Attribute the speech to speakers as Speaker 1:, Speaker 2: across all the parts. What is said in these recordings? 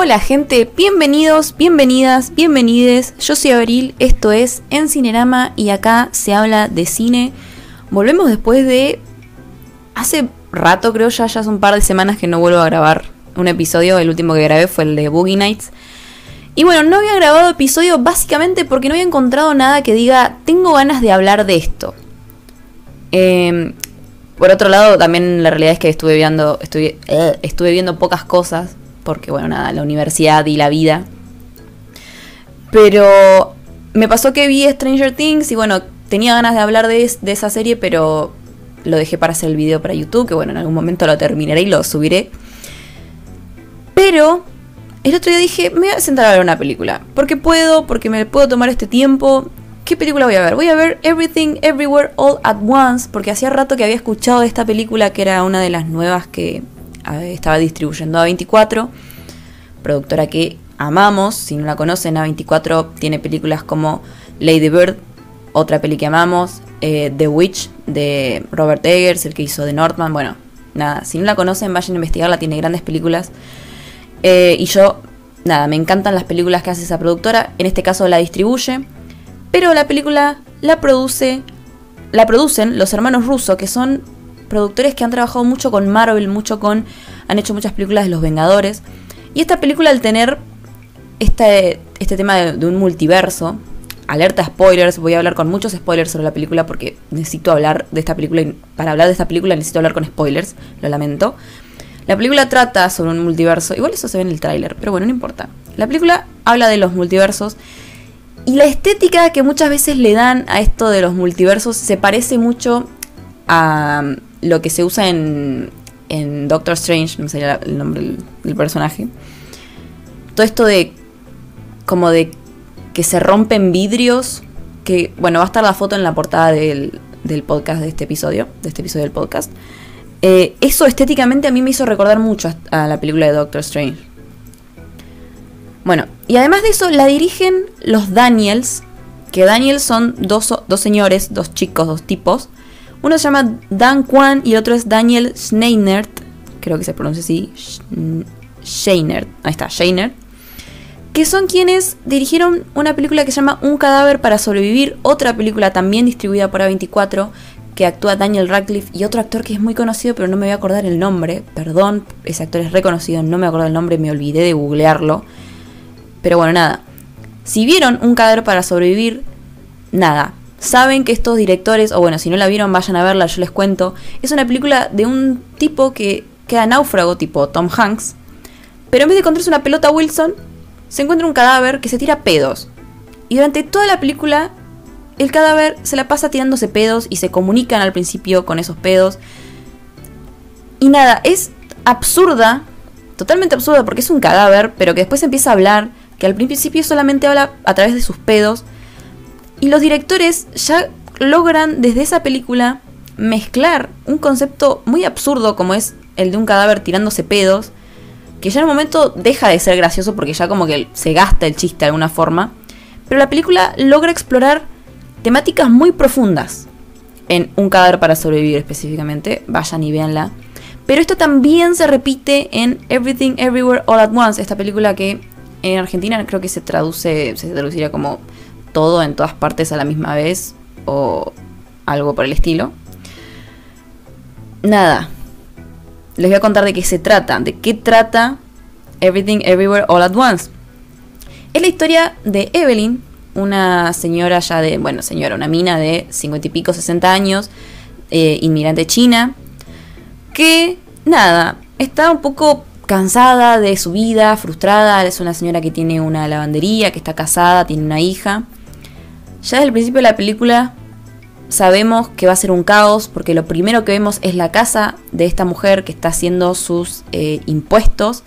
Speaker 1: Hola gente, bienvenidos, bienvenidas, bienvenides. Yo soy Abril, esto es En Cinerama y acá se habla de cine. Volvemos después de... Hace rato creo ya, ya hace un par de semanas que no vuelvo a grabar un episodio. El último que grabé fue el de Boogie Nights. Y bueno, no había grabado episodio básicamente porque no había encontrado nada que diga, tengo ganas de hablar de esto. Em, por otro lado, también la realidad es que estuve viendo, estuve, eh, estuve viendo pocas cosas porque bueno, nada, la universidad y la vida. Pero me pasó que vi Stranger Things y bueno, tenía ganas de hablar de, esa serie, pero lo dejé para hacer el video para YouTube, que bueno, en algún momento lo terminaré y lo subiré. Pero el otro día dije, me voy a sentar a ver una película. Porque puedo, porque me puedo tomar este tiempo. ¿Qué película voy a ver? Voy a ver Everything Everywhere All at Once, porque hacía rato que había escuchado de esta película, que era una de las nuevas que estaba distribuyendo A24, productora que amamos, si no la conocen, A24 tiene películas como Lady Bird, otra peli que amamos, eh, The Witch de Robert Eggers, el que hizo The Northman, bueno, nada, si no la conocen vayan a investigarla, tiene grandes películas. Eh, y yo, nada, me encantan las películas que hace esa productora, en este caso la distribuye, pero la película la produce, la producen los hermanos rusos, que son productores que han trabajado mucho con Marvel, mucho con. han hecho muchas películas de los Vengadores. Y esta película, al tener este, este tema de, un multiverso, alerta spoilers, voy a hablar con muchos spoilers sobre la película porque necesito hablar de esta película y para hablar de esta película necesito hablar con spoilers, lo lamento. La película trata sobre un multiverso, igual eso se ve en el tráiler, pero bueno, no importa. La película habla de los multiversos y la estética que muchas veces le dan a esto de los multiversos se parece mucho a lo que se usa en, en Doctor Strange, no sé el nombre del, personaje. Todo esto de como de que se rompen vidrios, que bueno, va a estar la foto en la portada del, del podcast de este episodio, de este episodio del podcast. Eh, eso estéticamente a mí me hizo recordar mucho a, la película de Doctor Strange. Bueno, y además de eso la dirigen los Daniels, que Daniels son dos, dos señores, dos chicos, dos tipos, uno se llama Dan Kwan y el otro es Daniel Schneinert. Creo que se pronuncia así. Scheinert. Ahí está, Scheinert. Que son quienes dirigieron una película que se llama Un cadáver para sobrevivir. Otra película también distribuida por A24 que actúa Daniel Radcliffe y otro actor que es muy conocido pero no me voy a acordar el nombre. Perdón, ese actor es reconocido, no me acuerdo el nombre, me olvidé de googlearlo. Pero bueno, nada. Si vieron Un cadáver para sobrevivir, nada saben que estos directores, o bueno, si no la vieron, vayan a verla, yo les cuento. Es una película de un tipo que queda náufrago, tipo Tom Hanks, pero en vez de encontrarse una pelota Wilson, se encuentra un cadáver que se tira pedos. Y durante toda la película, el cadáver se la pasa tirándose pedos y se comunican al principio con esos pedos. Y nada, es absurda, totalmente absurda porque es un cadáver, pero que después empieza a hablar, que al principio solamente habla a través de sus pedos y los directores ya logran desde esa película mezclar un concepto muy absurdo como es el de un cadáver tirándose pedos, que ya en un momento deja de ser gracioso porque ya como que se gasta el chiste de alguna forma, pero la película logra explorar temáticas muy profundas en Un cadáver para sobrevivir específicamente, vayan y véanla. Pero esto también se repite en Everything Everywhere All at Once, esta película que en Argentina creo que se traduce, se traduciría como todo en todas partes a la misma vez o algo por el estilo. Nada. Les voy a contar de qué se trata, de qué trata Everything Everywhere All at Once. Es la historia de Evelyn, una señora ya de, bueno, señora, una mina de 50 y pico, 60 años, eh, inmigrante china, que, nada, está un poco cansada de su vida, frustrada, es una señora que tiene una lavandería, que está casada, tiene una hija, ya desde el principio de la película sabemos que va a ser un caos porque lo primero que vemos es la casa de esta mujer que está haciendo sus eh, impuestos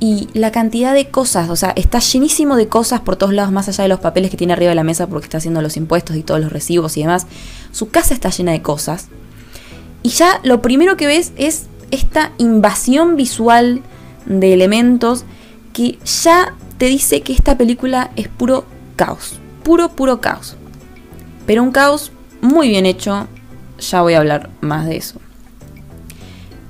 Speaker 1: y la cantidad de cosas, o sea, está llenísimo de cosas por todos lados, más allá de los papeles que tiene arriba de la mesa porque está haciendo los impuestos y todos los recibos y demás. Su casa está llena de cosas. Y ya lo primero que ves es esta invasión visual de elementos que ya te dice que esta película es puro caos puro, puro caos. Pero un caos muy bien hecho, ya voy a hablar más de eso.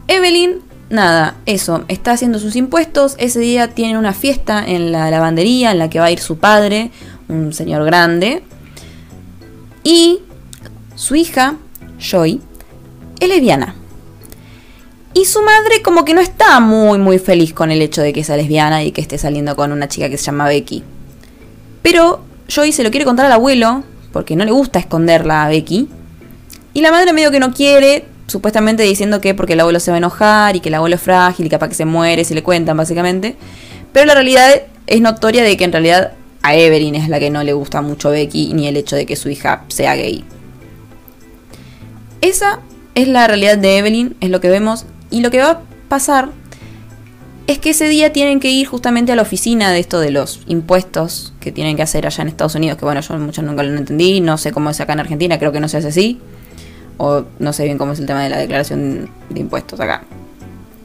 Speaker 1: Evelyn, nada, eso, está haciendo sus impuestos, ese día tienen una fiesta en la lavandería en la que va a ir su padre, un señor grande, y su hija, Joy, es lesbiana. Y su madre como que no está muy muy feliz con el hecho de que sea lesbiana y que esté saliendo con una chica que se llama Becky. Pero Joy se lo quiere contar al abuelo, porque no le gusta esconderla a Becky. Y la madre medio que no quiere, supuestamente diciendo que porque el abuelo se va a enojar y que el abuelo es frágil y capaz que se muere si le cuentan básicamente. Pero la realidad es notoria de que en realidad a Evelyn es la que no le gusta mucho Becky ni el hecho de que su hija sea gay. Esa es la realidad de Evelyn, es lo que vemos. Y lo que va a pasar es que ese día tienen que ir justamente a la oficina de esto de los impuestos que tienen que hacer allá en Estados Unidos, que bueno, yo mucho nunca lo entendí, no sé cómo es acá en Argentina, creo que no se hace así, o no sé bien cómo es el tema de la declaración de impuestos acá.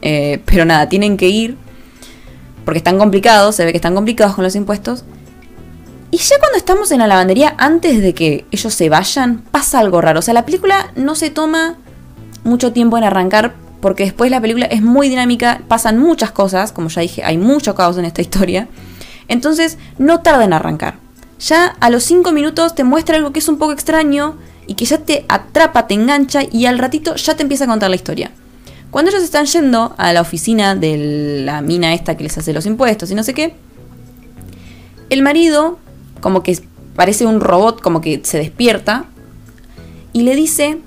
Speaker 1: Eh, pero nada, tienen que ir, porque están complicados, se ve que están complicados con los impuestos, y ya cuando estamos en la lavandería, antes de que ellos se vayan, pasa algo raro. O sea, la película no se toma mucho tiempo en arrancar porque después la película es muy dinámica, pasan muchas cosas, como ya dije, hay mucho caos en esta historia. Entonces, no tarda en arrancar. Ya a los 5 minutos te muestra algo que es un poco extraño y que ya te atrapa, te engancha y al ratito ya te empieza a contar la historia. Cuando ellos están yendo a la oficina de la mina esta que les hace los impuestos y no sé qué, el marido como que parece un robot, como que se despierta y le dice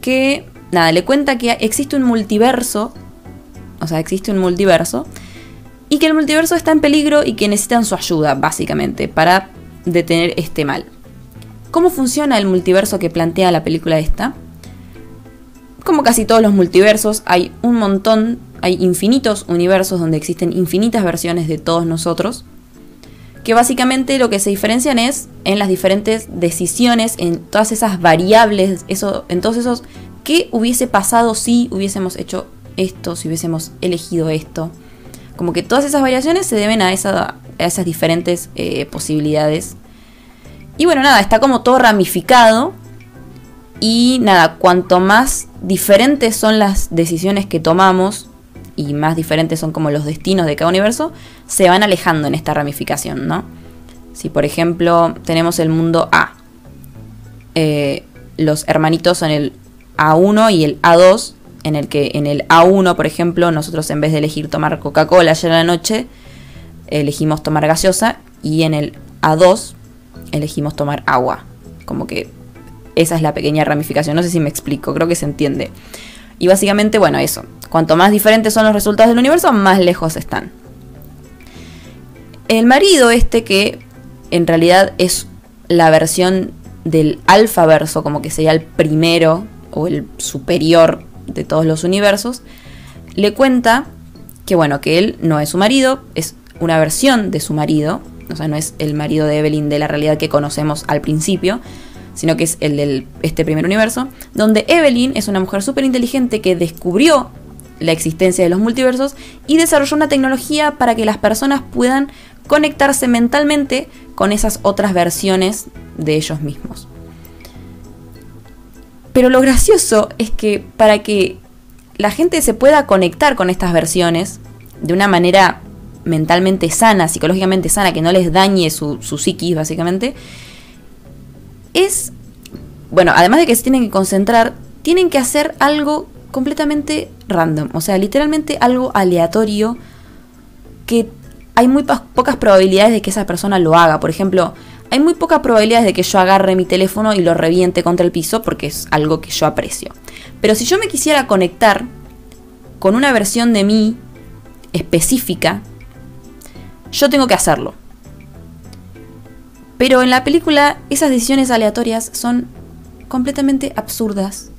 Speaker 1: que, nada, le cuenta que existe un multiverso, o sea, existe un multiverso, y que el multiverso está en peligro y que necesitan su ayuda, básicamente, para detener este mal. ¿Cómo funciona el multiverso que plantea la película esta? Como casi todos los multiversos, hay un montón, hay infinitos universos donde existen infinitas versiones de todos nosotros que básicamente lo que se diferencian es en las diferentes decisiones, en todas esas variables, eso, en todos esos, ¿qué hubiese pasado si hubiésemos hecho esto, si hubiésemos elegido esto? Como que todas esas variaciones se deben a, esas diferentes eh, posibilidades. Y bueno, nada, está como todo ramificado. Y nada, cuanto más diferentes son las decisiones que tomamos, y más diferentes son como los destinos de cada universo, se van alejando en esta ramificación, ¿no? Si por ejemplo tenemos el mundo A, eh, los hermanitos son el A1 y el A2, en el que en el A1, por ejemplo, nosotros en vez de elegir tomar Coca-Cola ayer a la noche, elegimos tomar gaseosa y en el A2 elegimos tomar agua. Como que esa es la pequeña ramificación, no sé si me explico, creo que se entiende. Y básicamente, bueno, eso. Cuanto más diferentes son los resultados del universo, más lejos están. El marido este que en realidad es la versión del alfa verso, como que sería el primero o el superior de todos los universos, le cuenta que bueno, que él no es su marido, es una versión de su marido, o sea, no es el marido de Evelyn de la realidad que conocemos al principio, sino que es el de este primer universo, donde Evelyn es una mujer súper inteligente que descubrió la existencia de los multiversos y desarrolló una tecnología para que las personas puedan conectarse mentalmente con esas otras versiones de ellos mismos. Pero lo gracioso es que para que la gente se pueda conectar con estas versiones de una manera mentalmente sana, psicológicamente sana, que no les dañe su, su psiquis básicamente, es, bueno, además de que se tienen que concentrar, tienen que hacer algo completamente random, o sea, literalmente algo aleatorio que hay muy pocas probabilidades de que esa persona lo haga. Por ejemplo, hay muy pocas probabilidades de que yo agarre mi teléfono y lo reviente contra el piso porque es algo que yo aprecio. Pero si yo me quisiera conectar con una versión de mí específica, yo tengo que hacerlo. Pero en la película esas decisiones aleatorias son completamente absurdas,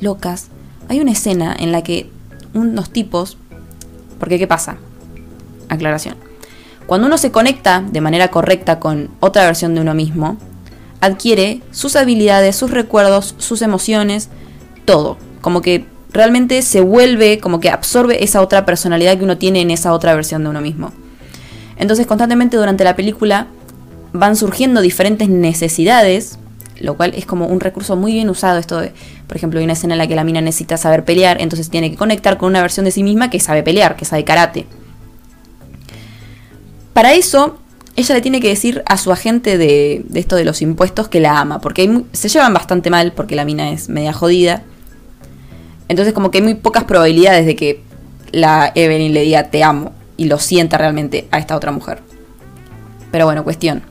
Speaker 1: locas. Hay una escena en la que unos tipos... Porque ¿qué pasa? Aclaración. Cuando uno se conecta de manera correcta con otra versión de uno mismo, adquiere sus habilidades, sus recuerdos, sus emociones, todo. Como que realmente se vuelve, como que absorbe esa otra personalidad que uno tiene en esa otra versión de uno mismo. Entonces constantemente durante la película van surgiendo diferentes necesidades, lo cual es como un recurso muy bien usado esto de, por ejemplo, hay una escena en la que la mina necesita saber pelear, entonces tiene que conectar con una versión de sí misma que sabe pelear, que sabe karate. Para eso, ella le tiene que decir a su agente de, esto de los impuestos que la ama, porque se llevan bastante mal, porque la mina es media jodida. Entonces como que hay muy pocas probabilidades de que la Evelyn le diga te amo y lo sienta realmente a esta otra mujer. Pero bueno, cuestión.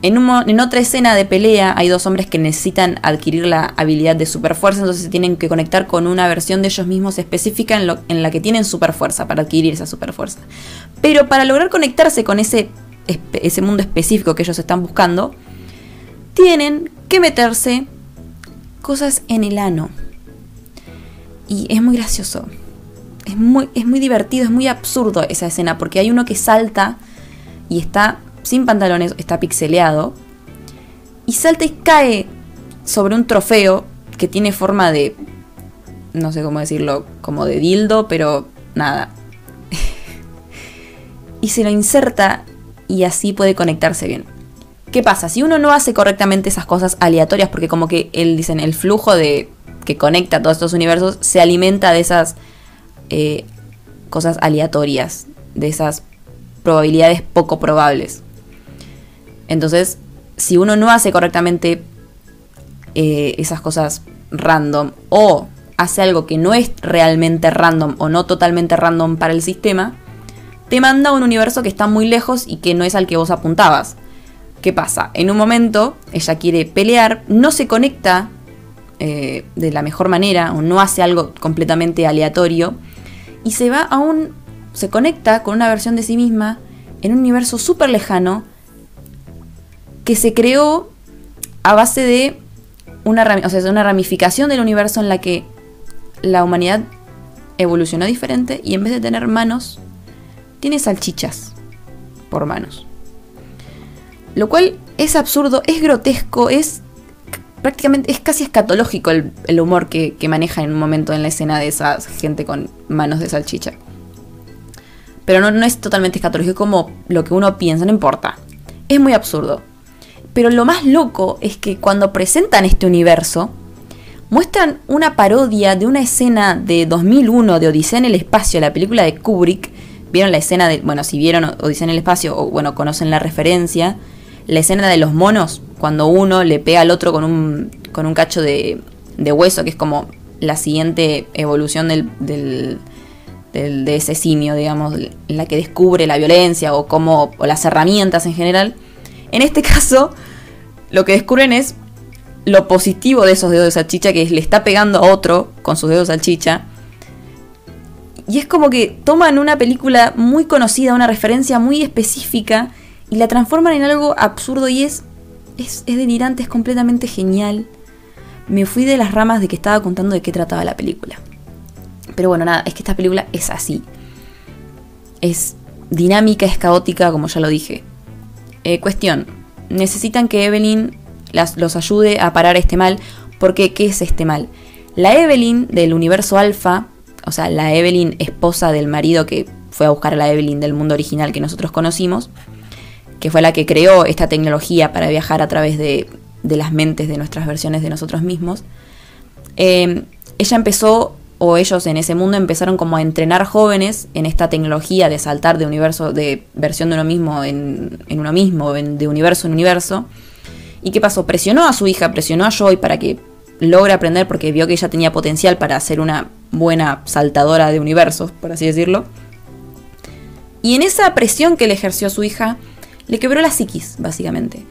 Speaker 1: En, otra escena de pelea hay dos hombres que necesitan adquirir la habilidad de superfuerza, entonces se tienen que conectar con una versión de ellos mismos específica en, la que tienen superfuerza para adquirir esa superfuerza. Pero para lograr conectarse con ese, mundo específico que ellos están buscando, tienen que meterse cosas en el ano. Y es muy gracioso. Es muy divertido, es muy absurdo esa escena, porque hay uno que salta y está sin pantalones, está pixeleado, y salta y cae sobre un trofeo que tiene forma de, no sé cómo decirlo, como de dildo, pero nada. y se lo inserta y así puede conectarse bien. ¿Qué pasa? Si uno no hace correctamente esas cosas aleatorias, porque como que él dicen, el flujo de que conecta todos estos universos se alimenta de esas eh, cosas aleatorias, de esas probabilidades poco probables. Entonces, si uno no hace correctamente eh, esas cosas random o hace algo que no es realmente random o no totalmente random para el sistema, te manda a un universo que está muy lejos y que no es al que vos apuntabas. ¿Qué pasa? En un momento ella quiere pelear, no se conecta eh, de la mejor manera o no hace algo completamente aleatorio y se va a un... se conecta con una versión de sí misma en un universo súper lejano que se creó a base de una, una ramificación del universo en la que la humanidad evolucionó diferente y en vez de tener manos, tiene salchichas por manos. Lo cual es absurdo, es grotesco, es prácticamente, es casi escatológico el, humor que, que, maneja en un momento en la escena de esa gente con manos de salchicha. Pero no, no es totalmente escatológico como lo que uno piensa, no importa. Es muy absurdo. Pero lo más loco es que cuando presentan este universo, muestran una parodia de una escena de 2001 de Odisea en el Espacio, la película de Kubrick. Vieron la escena de, bueno, si vieron Odisea en el Espacio o bueno, conocen la referencia, la escena de los monos, cuando uno le pega al otro con un, con un cacho de, de hueso, que es como la siguiente evolución del, del, de ese simio, digamos, la que descubre la violencia o, como, o las herramientas en general. En este caso, lo que descubren es lo positivo de esos dedos de salchicha, que le está pegando a otro con sus dedos de salchicha. Y es como que toman una película muy conocida, una referencia muy específica, y la transforman en algo absurdo y es, es, es delirante, es completamente genial. Me fui de las ramas de que estaba contando de qué trataba la película. Pero bueno, nada, es que esta película es así. Es dinámica, es caótica, como ya lo dije. Eh, cuestión, necesitan que Evelyn los ayude a parar este mal, porque ¿qué es este mal? La Evelyn del universo alfa, o sea, la Evelyn esposa del marido que fue a buscar a la Evelyn del mundo original que nosotros conocimos, que fue la que creó esta tecnología para viajar a través de, las mentes de nuestras versiones de nosotros mismos, eh, ella empezó o ellos en ese mundo empezaron como a entrenar jóvenes en esta tecnología de saltar de universo, de versión de uno mismo en, uno mismo, de universo en universo. ¿Y qué pasó? Presionó a su hija, presionó a Joy para que logre aprender porque vio que ella tenía potencial para ser una buena saltadora de universos, por así decirlo. Y en esa presión que le ejerció a su hija, le quebró la psiquis, básicamente.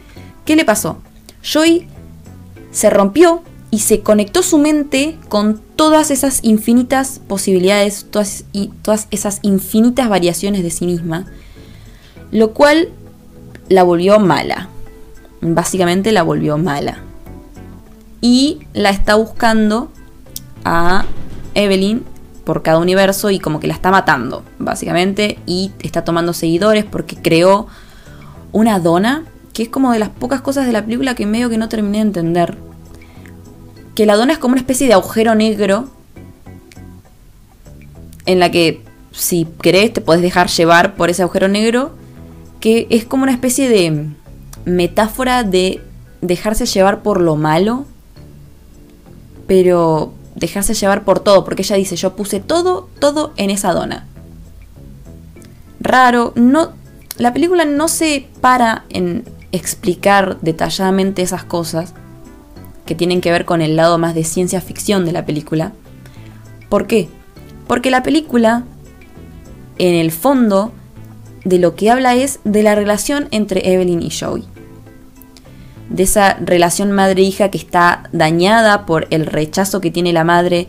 Speaker 1: ¿Qué le pasó? Joy se rompió y se conectó su mente con todas esas infinitas posibilidades, todas, y todas esas infinitas variaciones de sí misma, lo cual la volvió mala. Básicamente la volvió mala. Y la está buscando a Evelyn por cada universo y como que la está matando, básicamente, y está tomando seguidores porque creó una dona, que es como de las pocas cosas de la película que medio que no terminé de entender que la dona es como una especie de agujero negro en la que si querés te podés dejar llevar por ese agujero negro, que es como una especie de metáfora de dejarse llevar por lo malo, pero dejarse llevar por todo, porque ella dice, yo puse todo, todo en esa dona. Raro, no, la película no se para en explicar detalladamente esas cosas que tienen que ver con el lado más de ciencia ficción de la película. ¿Por qué? Porque la película, en el fondo, de lo que habla es de la relación entre Evelyn y Joey. De esa relación madre-hija que está dañada por el rechazo que tiene la madre,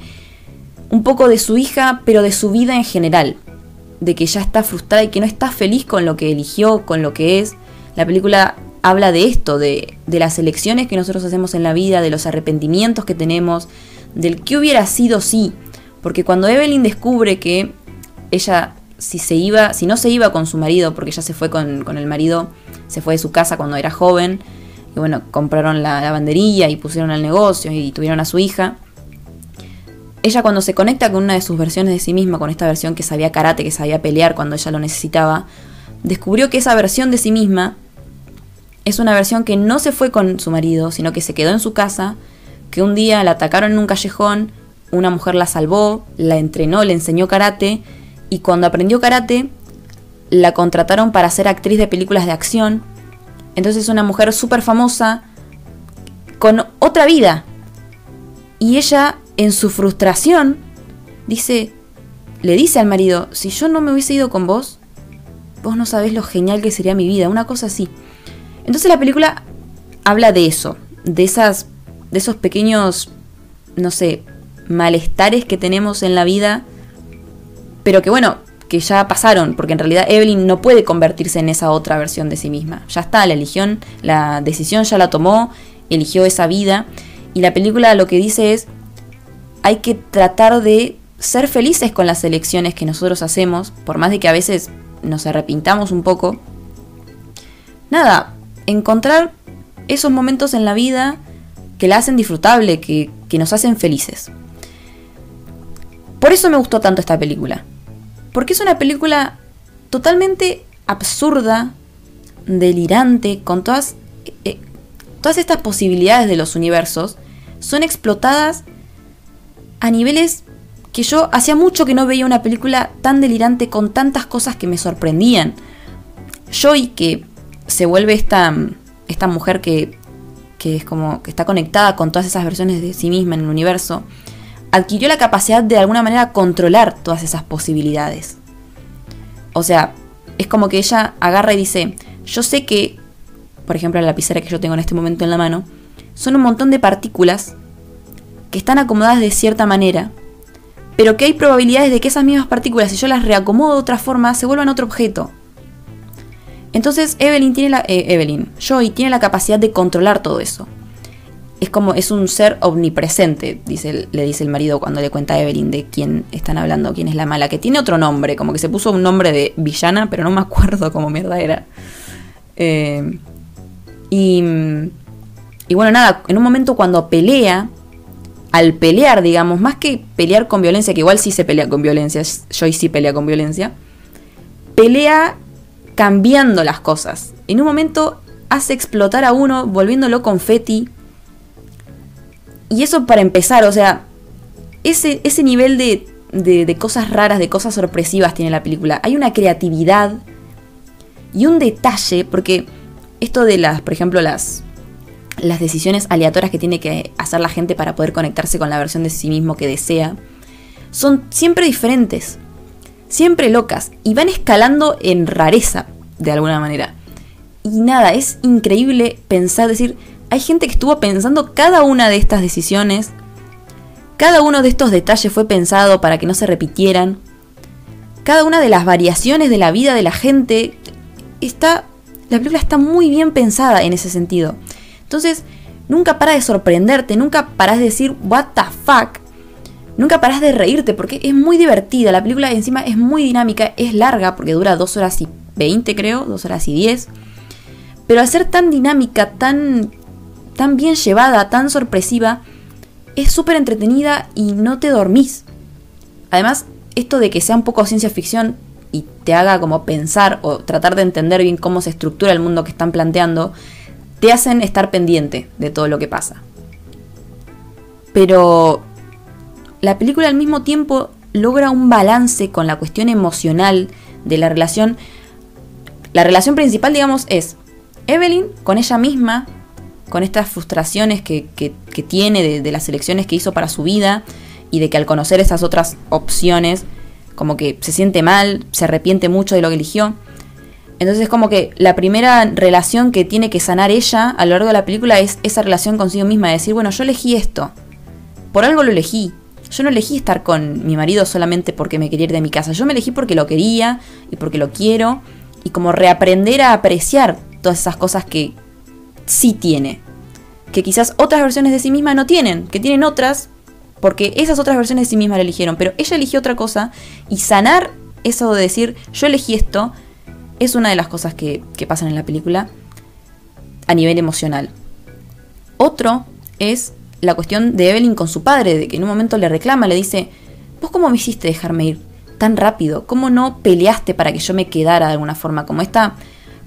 Speaker 1: un poco de su hija, pero de su vida en general. De que ya está frustrada y que no está feliz con lo que eligió, con lo que es. La película habla de esto, de, de las elecciones que nosotros hacemos en la vida, de los arrepentimientos que tenemos, del que hubiera sido sí. Porque cuando Evelyn descubre que ella si se iba, si no se iba con su marido, porque ya se fue con, el marido, se fue de su casa cuando era joven, y bueno, compraron la lavandería y pusieron el negocio y tuvieron a su hija. Ella cuando se conecta con una de sus versiones de sí misma, con esta versión que sabía karate, que sabía pelear cuando ella lo necesitaba, descubrió que esa versión de sí misma es una versión que no se fue con su marido, sino que se quedó en su casa, que un día la atacaron en un callejón, una mujer la salvó, la entrenó, le enseñó karate, y cuando aprendió karate, la contrataron para ser actriz de películas de acción. Entonces es una mujer súper famosa, con otra vida. Y ella, en su frustración, dice, le dice al marido, si yo no me hubiese ido con vos, vos no sabés lo genial que sería mi vida, una cosa así. Entonces la película habla de eso, de esas de esos pequeños no sé, malestares que tenemos en la vida pero que bueno, que ya pasaron, porque en realidad Evelyn no puede convertirse en esa otra versión de sí misma. Ya está, la eligión, la decisión ya la tomó, eligió esa vida, y la película lo que dice es, hay que tratar de ser felices con las elecciones que nosotros hacemos, por más de que a veces nos arrepintamos un poco. Nada, encontrar esos momentos en la vida que la hacen disfrutable, que, que nos hacen felices. Por eso me gustó tanto esta película. Porque es una película totalmente absurda, delirante, con todas, eh, todas estas posibilidades de los universos, son explotadas a niveles que yo hacía mucho que no veía una película tan delirante con tantas cosas que me sorprendían. Joy, que se vuelve esta, esta mujer que, que es como que está conectada con todas esas versiones de sí misma en el universo, adquirió la capacidad de, alguna manera controlar todas esas posibilidades. O sea, es como que ella agarra y dice, yo sé que, por ejemplo, la lapicera que yo tengo en este momento en la mano, son un montón de partículas que están acomodadas de cierta manera, pero que hay probabilidades de que esas mismas partículas, si yo las reacomodo de otra forma, se vuelvan otro objeto. Entonces Evelyn tiene la, eh, Evelyn, Joy tiene la capacidad de controlar todo eso es como, es un ser omnipresente, dice, le dice el marido cuando le cuenta a Evelyn de quién están hablando, quién es la mala, que tiene otro nombre, como que se puso un nombre de villana, pero no me acuerdo cómo mierda era. Eh, y, y bueno, nada, en un momento cuando pelea, al pelear, digamos, más que pelear con violencia, que igual sí se pelea con violencia, Joy sí pelea con violencia, pelea cambiando las cosas. En un momento hace explotar a uno, volviéndolo confeti y eso para empezar, o sea, ese, ese nivel de, de, cosas raras, de cosas sorpresivas tiene la película. Hay una creatividad y un detalle, porque esto de las, por ejemplo, las, las decisiones aleatorias que tiene que hacer la gente para poder conectarse con la versión de sí mismo que desea, son siempre diferentes, siempre locas, y van escalando en rareza, de alguna manera. Y nada, es increíble pensar, decir, hay gente que estuvo pensando cada una de estas decisiones. Cada uno de estos detalles fue pensado para que no se repitieran. Cada una de las variaciones de la vida de la gente está. La película está muy bien pensada en ese sentido. Entonces, nunca paras de sorprenderte, nunca paras de decir, what the fuck. Nunca paras de reírte porque es muy divertida. La película encima es muy dinámica, es larga porque dura 2 horas y 20 creo, 2 horas y 10. Pero al ser tan dinámica, tan tan bien llevada, tan sorpresiva, es súper entretenida y no te dormís. Además, esto de que sea un poco ciencia ficción y te haga como pensar o tratar de entender bien cómo se estructura el mundo que están planteando, te hacen estar pendiente de todo lo que pasa. Pero la película al mismo tiempo logra un balance con la cuestión emocional de la relación. La relación principal, digamos, es Evelyn con ella misma, con estas frustraciones que, tiene de, las elecciones que hizo para su vida y de que al conocer esas otras opciones, como que se siente mal, se arrepiente mucho de lo que eligió. Entonces es como que la primera relación que tiene que sanar ella a lo largo de la película es esa relación consigo misma, de decir, bueno, yo elegí esto, por algo lo elegí. Yo no elegí estar con mi marido solamente porque me quería ir de mi casa, yo me elegí porque lo quería y porque lo quiero y como reaprender a apreciar todas esas cosas que sí tiene, que quizás otras versiones de sí misma no tienen, que tienen otras porque esas otras versiones de sí misma la eligieron, pero ella eligió otra cosa y sanar eso de decir yo elegí esto es una de las cosas que, que pasan en la película a nivel emocional. Otro es la cuestión de Evelyn con su padre, de que en un momento le reclama, le dice, ¿vos cómo me hiciste dejarme ir tan rápido? ¿Cómo no peleaste para que yo me quedara de alguna forma? Como esta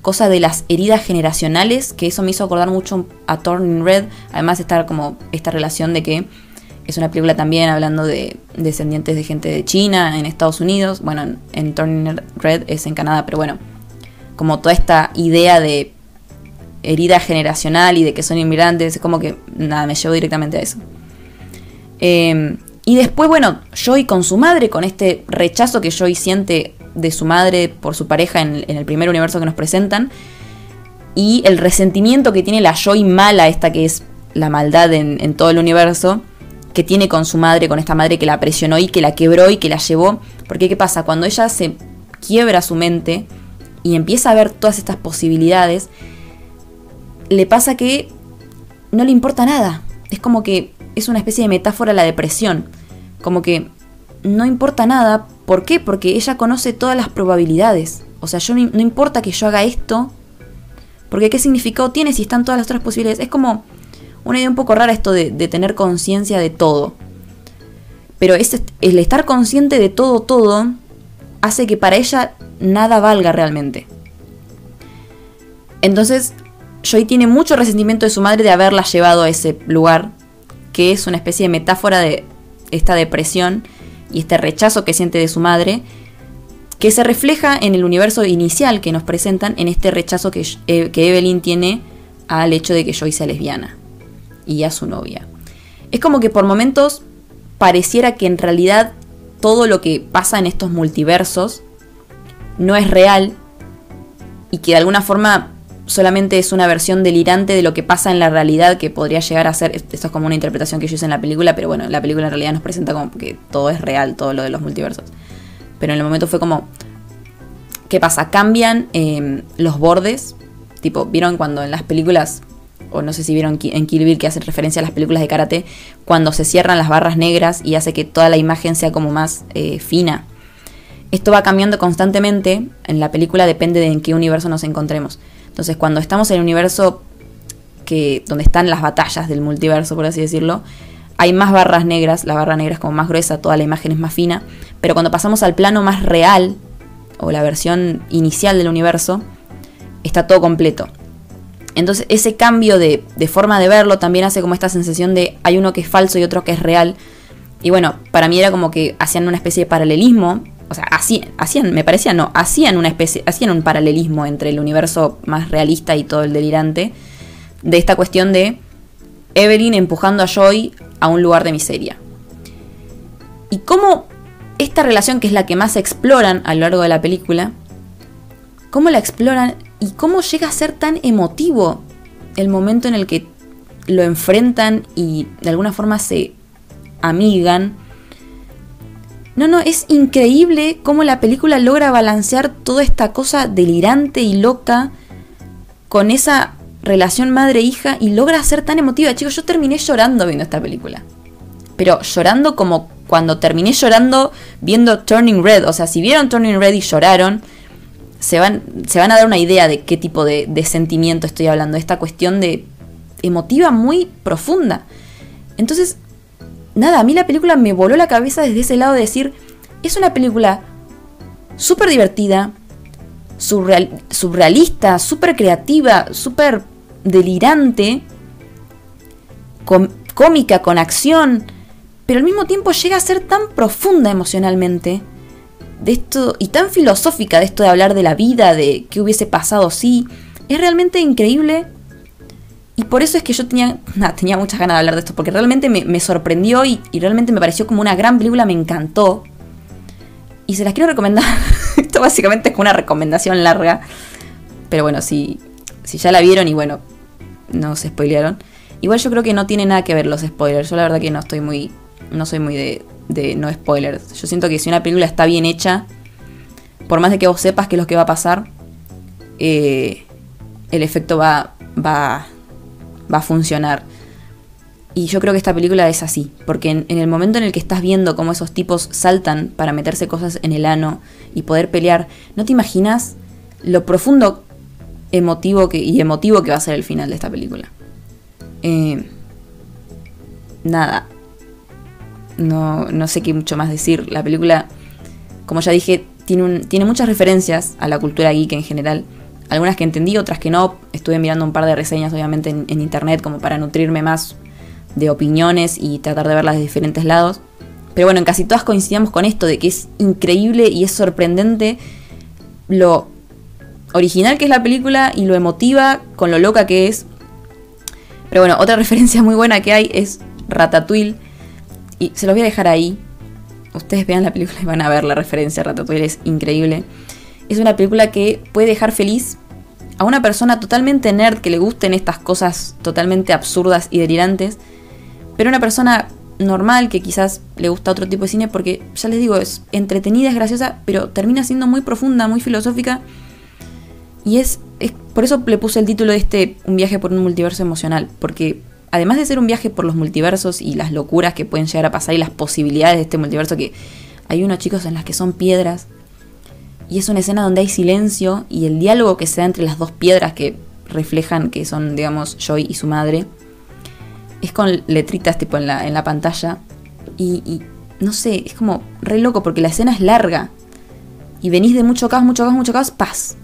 Speaker 1: cosa de las heridas generacionales, que eso me hizo acordar mucho a Turning Red, además está como esta relación de que es una película también hablando de descendientes de gente de China en Estados Unidos. Bueno, en, Turning Red es en Canadá, pero bueno, como toda esta idea de herida generacional y de que son inmigrantes, es como que nada, me llevo directamente a eso. Em, y después, bueno, Joy con su madre, con este rechazo que Joy siente de su madre por su pareja en, el primer universo que nos presentan, y el resentimiento que tiene la Joy mala, esta que es la maldad en, en todo el universo, que tiene con su madre, con esta madre que la presionó y que la quebró y que la llevó. Porque ¿qué pasa? Cuando ella se quiebra su mente y empieza a ver todas estas posibilidades, le pasa que no le importa nada. Es como que es una especie de metáfora a la depresión. Como que no importa nada. ¿Por qué? Porque ella conoce todas las probabilidades. O sea, yo no, importa que yo haga esto. Porque qué significado tiene si están todas las otras posibilidades. Es como una idea un poco rara esto de, tener conciencia de todo. Pero el estar consciente de todo, todo, hace que para ella nada valga realmente. Entonces, Joy tiene mucho resentimiento de su madre de haberla llevado a ese lugar, que es una especie de metáfora de esta depresión y este rechazo que siente de su madre, que se refleja en el universo inicial que nos presentan, en este rechazo que, eh, Evelyn tiene al hecho de que Joy sea lesbiana y a su novia. Es como que por momentos pareciera que en realidad todo lo que pasa en estos multiversos no es real y que de alguna forma solamente es una versión delirante de lo que pasa en la realidad que podría llegar a ser, esto es como una interpretación que yo hice en la película, pero bueno, la película en realidad nos presenta como que todo es real, todo lo de los multiversos. Pero en el momento fue como, ¿qué pasa? Cambian em, los bordes, tipo, ¿vieron cuando en las películas o no sé si vieron en Kill Bill que hace referencia a las películas de karate, cuando se cierran las barras negras y hace que toda la imagen sea como más eh, fina. Esto va cambiando constantemente, en la película depende de en qué universo nos encontremos. Entonces cuando estamos en el universo que, donde están las batallas del multiverso, por así decirlo, hay más barras negras, la barra negra es como más gruesa, toda la imagen es más fina, pero cuando pasamos al plano más real, o la versión inicial del universo, está todo completo. Entonces ese cambio de, forma de verlo también hace como esta sensación de hay uno que es falso y otro que es real. Y bueno, para mí era como que hacían una especie de paralelismo. O sea, hacían, me parecía no, hacían una especie, hacían un paralelismo entre el universo más realista y todo el delirante. De esta cuestión de Evelyn empujando a Joy a un lugar de miseria. Y cómo esta relación, que es la que más exploran a lo largo de la película, cómo la exploran y cómo llega a ser tan emotivo el momento en el que lo enfrentan y de alguna forma se amigan. No, no, es increíble cómo la película logra balancear toda esta cosa delirante y loca con esa relación madre-hija y logra ser tan emotiva. Chicos, yo terminé llorando viendo esta película. Pero llorando como cuando terminé llorando viendo Turning Red. O sea, si vieron Turning Red y lloraron, se van, se van a dar una idea de qué tipo de, sentimiento estoy hablando, esta cuestión de emotiva muy profunda. Entonces, nada, a mí la película me voló la cabeza desde ese lado de decir, es una película súper divertida, surreal, surrealista, súper creativa, súper delirante, cómica, con acción, pero al mismo tiempo llega a ser tan profunda emocionalmente de esto y tan filosófica de esto de hablar de la vida, de qué hubiese pasado si. Es realmente increíble. Y por eso es que yo tenía, tenía muchas ganas de hablar de esto, porque realmente me, sorprendió y, realmente me pareció como una gran película, me encantó. Y se las quiero recomendar. esto básicamente es una recomendación larga. Pero bueno, si, si ya la vieron y bueno, no se spoilearon. Igual yo creo que no tiene nada que ver los spoilers. Yo la verdad que no estoy muy. No soy muy de, de no spoilers. Yo siento que si una película está bien hecha, por más de que vos sepas qué es lo que va a pasar, eh, el efecto va, va, va a funcionar. Y yo creo que esta película es así, porque en, el momento en el que estás viendo cómo esos tipos saltan para meterse cosas en el ano y poder pelear, no te imaginas lo profundo emotivo que, y emotivo que va a ser el final de esta película. Eh, nada, no, no sé qué mucho más decir. La película, como ya dije, tiene, tiene muchas referencias a la cultura geek en general. Algunas que entendí, otras que no. Estuve mirando un par de reseñas, obviamente, en, internet, como para nutrirme más de opiniones y tratar de verlas de diferentes lados. Pero bueno, en casi todas coincidíamos con esto, de que es increíble y es sorprendente lo original que es la película y lo emotiva con lo loca que es. Pero bueno, otra referencia muy buena que hay es Ratatouille y se los voy a dejar ahí. Ustedes vean la película y van a ver la referencia a Ratatouille, es increíble. Es una película que puede dejar feliz a una persona totalmente nerd que le gusten estas cosas totalmente absurdas y delirantes, pero una persona normal que quizás le gusta otro tipo de cine porque ya les digo, es entretenida, es graciosa, pero termina siendo muy profunda, muy filosófica. Y es, es por eso le puse el título de este Un viaje por un multiverso emocional, porque además de ser un viaje por los multiversos y las locuras que pueden llegar a pasar y las posibilidades de este multiverso, que hay unos chicos en las que son piedras, y es una escena donde hay silencio y el diálogo que se da entre las dos piedras que reflejan que son, digamos, Joy y su madre, es con letritas tipo en la, en la pantalla, y, no sé, es como re loco porque la escena es larga, y venís de mucho caos, mucho caos, mucho caos, paz,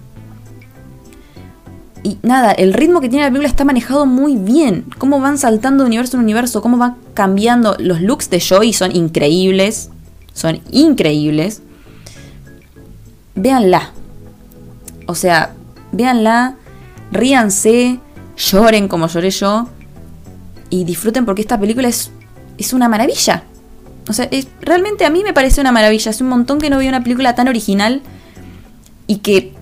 Speaker 1: y nada, el ritmo que tiene la película está manejado muy bien. Cómo van saltando de universo en universo, cómo van cambiando. Los looks de Joy son increíbles. Son increíbles. Véanla. O sea, véanla, ríanse, lloren como lloré yo. Y disfruten porque esta película es, es una maravilla. O sea, es, realmente a mí me parece una maravilla. Hace un montón que no veo una película tan original y que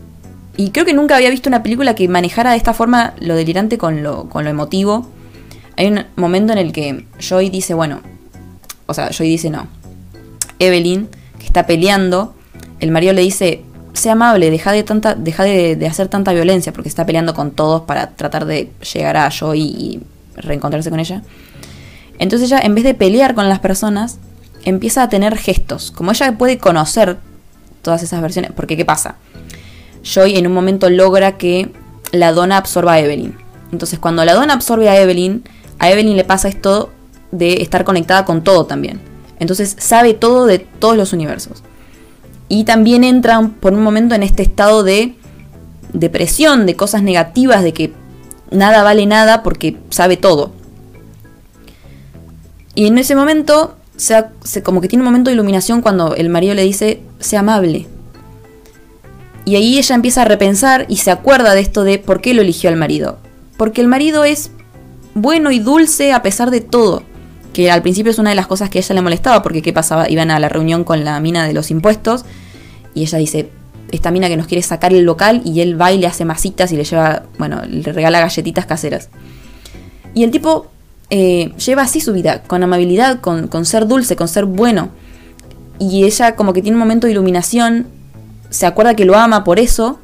Speaker 1: y creo que nunca había visto una película que manejara de esta forma lo delirante con lo, con lo emotivo. Hay un momento en el que Joy dice, bueno, o sea, Joy dice no. Evelyn, que está peleando, el marido le dice, sea amable, deja de, tanta, deja de, hacer tanta violencia, porque está peleando con todos para tratar de llegar a Joy y reencontrarse con ella. Entonces ella, en vez de pelear con las personas, empieza a tener gestos. Como ella puede conocer todas esas versiones, porque ¿qué pasa? Joy en un momento logra que la dona absorba a Evelyn. Entonces cuando la dona absorbe a Evelyn, a Evelyn le pasa esto de estar conectada con todo también. Entonces sabe todo de todos los universos. Y también entra por un momento en este estado de depresión, de cosas negativas, de que nada vale nada porque sabe todo. Y en ese momento, se, como que tiene un momento de iluminación cuando el marido le dice, sea amable, y ahí ella empieza a repensar y se acuerda de esto de por qué lo eligió al marido. Porque el marido es bueno y dulce a pesar de todo. Que al principio es una de las cosas que ella le molestaba, porque ¿qué pasaba? Iban a la reunión con la mina de los impuestos y ella dice, esta mina que nos quiere sacar el local y él va y le hace masitas y le lleva, bueno, le regala galletitas caseras. Y el tipo eh, lleva así su vida, con amabilidad, con, con ser dulce, con ser bueno. Y ella como que tiene un momento de iluminación se acuerda que lo ama por eso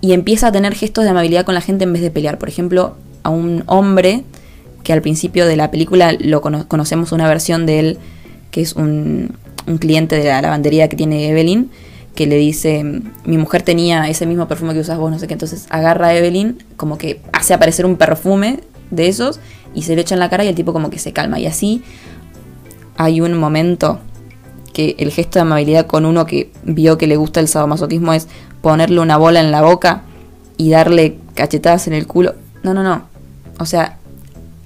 Speaker 1: y empieza a tener gestos de amabilidad con la gente en vez de pelear. Por ejemplo, a un hombre que al principio de la película lo conocemos una versión de él que es un, cliente de la lavandería que tiene Evelyn que le dice mi mujer tenía ese mismo perfume que usas vos no sé qué entonces agarra a Evelyn como que hace aparecer un perfume de esos y se le echa en la cara y el tipo como que se calma y así hay un momento que el gesto de amabilidad con uno que vio que le gusta el sadomasoquismo es ponerle una bola en la boca y darle cachetadas en el culo. No, no, no. O sea,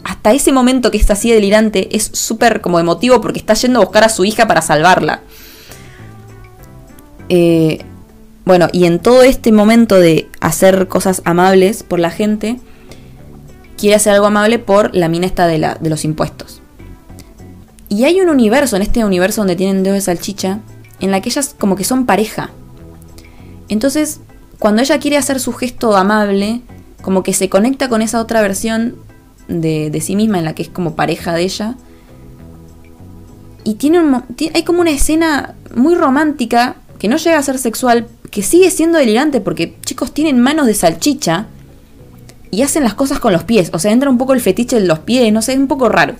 Speaker 1: hasta ese momento que está así delirante es súper como emotivo porque está yendo a buscar a su hija para salvarla. Eh, bueno, y en todo este momento de hacer cosas amables por la gente, quiere hacer algo amable por la mina esta de, la, de los impuestos. Y hay un universo, en este universo donde tienen dedos de salchicha, en la que ellas como que son pareja. Entonces, cuando ella quiere hacer su gesto amable, como que se conecta con esa otra versión de, sí misma en la que es como pareja de ella. Y tiene un, hay como una escena muy romántica, que no llega a ser sexual, que sigue siendo delirante porque chicos tienen manos de salchicha y hacen las cosas con los pies. O sea, entra un poco el fetiche de los pies, no sé, es un poco raro.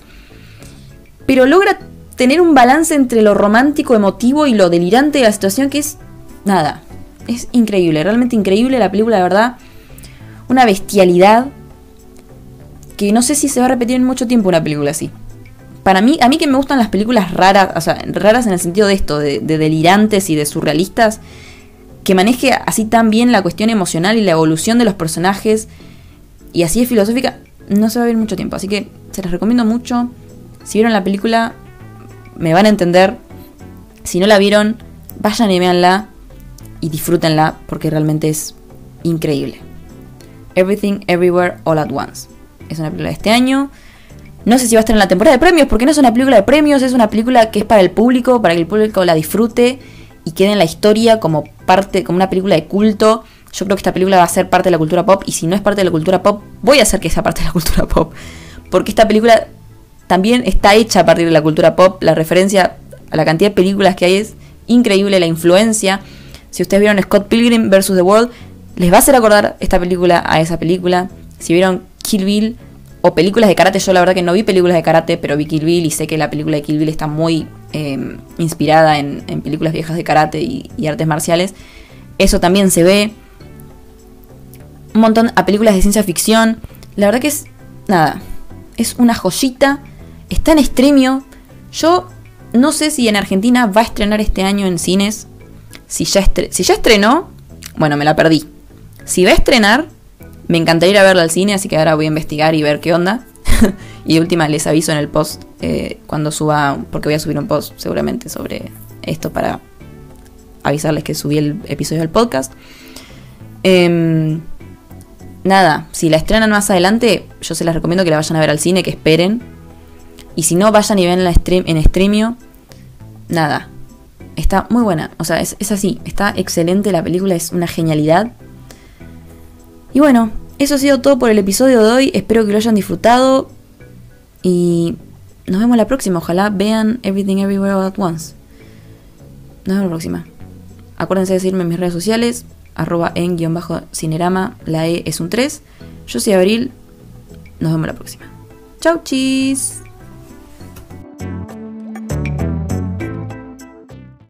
Speaker 1: Pero logra tener un balance entre lo romántico, emotivo y lo delirante de la situación que es nada. Es increíble, realmente increíble la película, de verdad. Una bestialidad que no sé si se va a repetir en mucho tiempo una película así. Para mí, a mí que me gustan las películas raras, o sea, raras en el sentido de esto, de, de delirantes y de surrealistas, que maneje así tan bien la cuestión emocional y la evolución de los personajes, y así es filosófica, no se va a ver mucho tiempo. Así que se las recomiendo mucho. Si vieron la película, me van a entender. Si no la vieron, vayan y véanla y disfrútenla porque realmente es increíble. Everything, Everywhere, All at Once. Es una película de este año. No sé si va a estar en la temporada de premios, porque no es una película de premios, es una película que es para el público, para que el público la disfrute y quede en la historia como parte, como una película de culto yo creo que esta película va a ser parte de la cultura pop y si no es parte de la cultura pop, voy a hacer que sea parte de la cultura pop. Porque esta película también está hecha a partir de la cultura pop. La referencia a la cantidad de películas que hay es increíble, la influencia. Si ustedes vieron Scott Pilgrim vs. The World, les va a hacer acordar esta película a esa película. Si vieron Kill Bill o películas de karate, yo la verdad que no vi películas de karate, pero vi Kill Bill y sé que la película de Kill Bill está muy eh, inspirada en, películas viejas de karate y artes marciales. Eso también se ve un montón a películas de ciencia ficción. La verdad que es, nada, es una joyita. Está en streamio. Yo no sé si en Argentina va a estrenar este año en cines. Si ya, si ya estrenó, bueno, me la perdí. Si va a estrenar, me encantaría ir a verla al cine, así que ahora voy a investigar y ver qué onda. y de última les aviso en el post eh, cuando suba, porque voy a subir un post seguramente sobre esto para avisarles que subí el episodio del podcast. Eh, nada, si la estrenan más adelante, yo se las recomiendo que la vayan a ver al cine, que esperen. Y si no, vayan y ven la en streamio. Nada. Está muy buena. O sea, es así. Está excelente. La película es una genialidad. Y bueno, eso ha sido todo por el episodio de hoy. Espero que lo hayan disfrutado. Y nos vemos la próxima. Ojalá vean Everything Everywhere at Once. Nos vemos la próxima. Acuérdense de seguirme en mis redes sociales arroba en guion bajo cinerama, la E es un 3. Yo soy Abril, nos vemos la próxima. Chau chis.